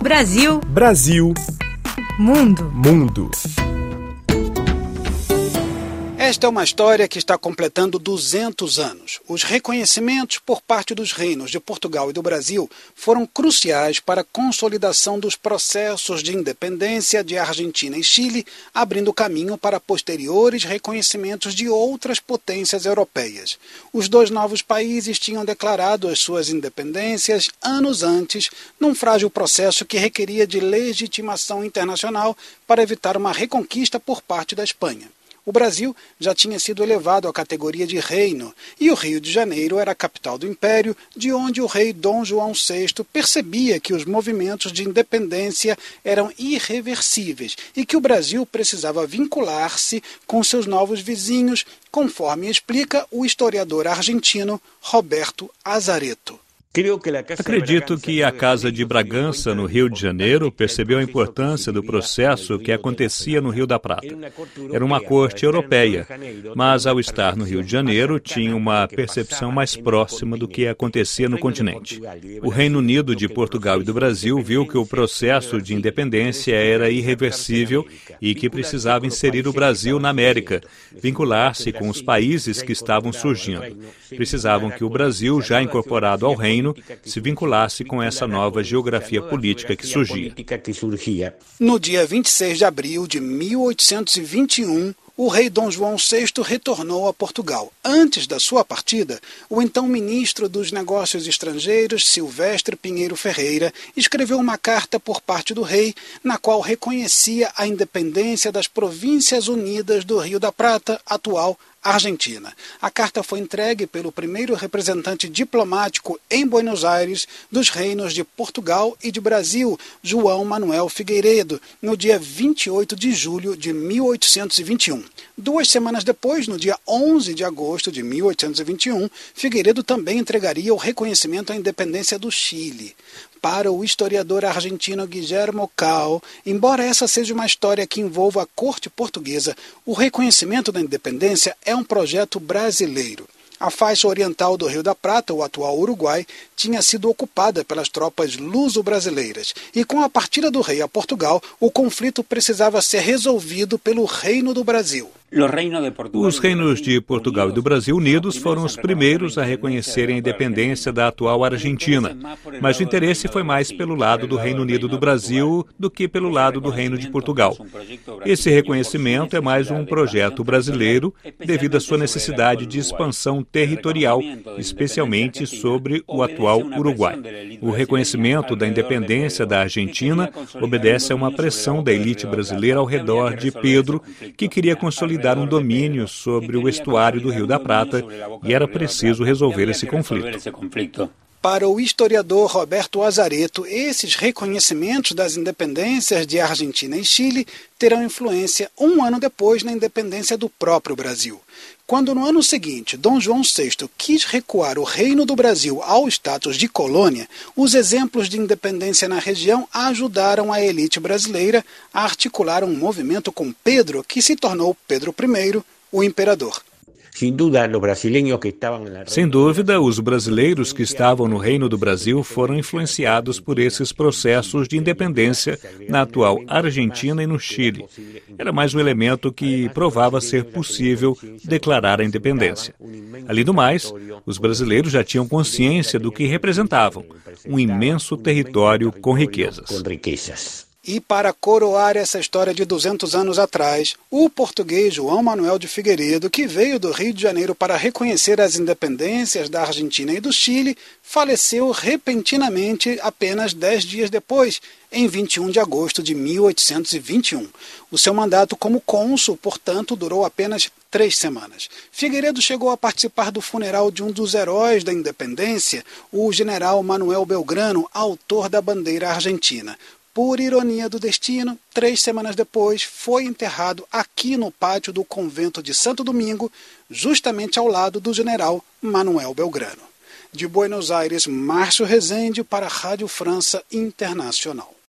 Brasil. Brasil. Mundo. Mundo. Esta é uma história que está completando 200 anos. Os reconhecimentos por parte dos reinos de Portugal e do Brasil foram cruciais para a consolidação dos processos de independência de Argentina e Chile, abrindo caminho para posteriores reconhecimentos de outras potências europeias. Os dois novos países tinham declarado as suas independências anos antes, num frágil processo que requeria de legitimação internacional para evitar uma reconquista por parte da Espanha. O Brasil já tinha sido elevado à categoria de reino e o Rio de Janeiro era a capital do império, de onde o rei Dom João VI percebia que os movimentos de independência eram irreversíveis e que o Brasil precisava vincular-se com seus novos vizinhos, conforme explica o historiador argentino Roberto Azareto. Acredito que a Casa de Bragança, no Rio de Janeiro, percebeu a importância do processo que acontecia no Rio da Prata. Era uma corte europeia, mas ao estar no Rio de Janeiro, tinha uma percepção mais próxima do que acontecia no continente. O Reino Unido de Portugal e do Brasil viu que o processo de independência era irreversível e que precisava inserir o Brasil na América, vincular-se com os países que estavam surgindo. Precisavam que o Brasil, já incorporado ao reino, reino se vinculasse com essa nova geografia política que surgia. No dia 26 de abril de 1821, o rei Dom João VI retornou a Portugal. Antes da sua partida, o então ministro dos Negócios Estrangeiros, Silvestre Pinheiro Ferreira, escreveu uma carta por parte do rei, na qual reconhecia a independência das Províncias Unidas do Rio da Prata, atual Argentina. A carta foi entregue pelo primeiro representante diplomático em Buenos Aires dos reinos de Portugal e de Brasil, João Manuel Figueiredo, no dia 28 de julho de 1821. Duas semanas depois, no dia 11 de agosto de 1821, Figueiredo também entregaria o reconhecimento à independência do Chile para o historiador argentino Guillermo Cal, embora essa seja uma história que envolva a corte portuguesa, o reconhecimento da independência é um projeto brasileiro. A faixa oriental do Rio da Prata, o atual Uruguai, tinha sido ocupada pelas tropas luso-brasileiras, e com a partida do rei a Portugal, o conflito precisava ser resolvido pelo Reino do Brasil. Os reinos de Portugal e do Brasil unidos foram os primeiros a reconhecerem a independência da atual Argentina, mas o interesse foi mais pelo lado do Reino Unido do Brasil do que pelo lado do Reino de Portugal. Esse reconhecimento é mais um projeto brasileiro devido à sua necessidade de expansão territorial, especialmente sobre o atual Uruguai. O reconhecimento da independência da Argentina obedece a uma pressão da elite brasileira ao redor de Pedro, que queria consolidar dar um domínio sobre o estuário do Rio da Prata e era preciso resolver esse conflito. Para o historiador Roberto Azareto, esses reconhecimentos das independências de Argentina e Chile terão influência um ano depois na independência do próprio Brasil. Quando no ano seguinte Dom João VI quis recuar o Reino do Brasil ao status de colônia, os exemplos de independência na região ajudaram a elite brasileira a articular um movimento com Pedro, que se tornou Pedro I, o imperador. Sem dúvida, os brasileiros que estavam no Reino do Brasil foram influenciados por esses processos de independência na atual Argentina e no Chile. Era mais um elemento que provava ser possível declarar a independência. Além do mais, os brasileiros já tinham consciência do que representavam um imenso território com riquezas. E para coroar essa história de 200 anos atrás, o português João Manuel de Figueiredo, que veio do Rio de Janeiro para reconhecer as independências da Argentina e do Chile, faleceu repentinamente apenas dez dias depois, em 21 de agosto de 1821. O seu mandato como cônsul, portanto, durou apenas três semanas. Figueiredo chegou a participar do funeral de um dos heróis da independência, o general Manuel Belgrano, autor da bandeira argentina por ironia do destino, três semanas depois, foi enterrado aqui no pátio do convento de Santo Domingo, justamente ao lado do general Manuel Belgrano. De Buenos Aires, Márcio Rezende para a Rádio França Internacional.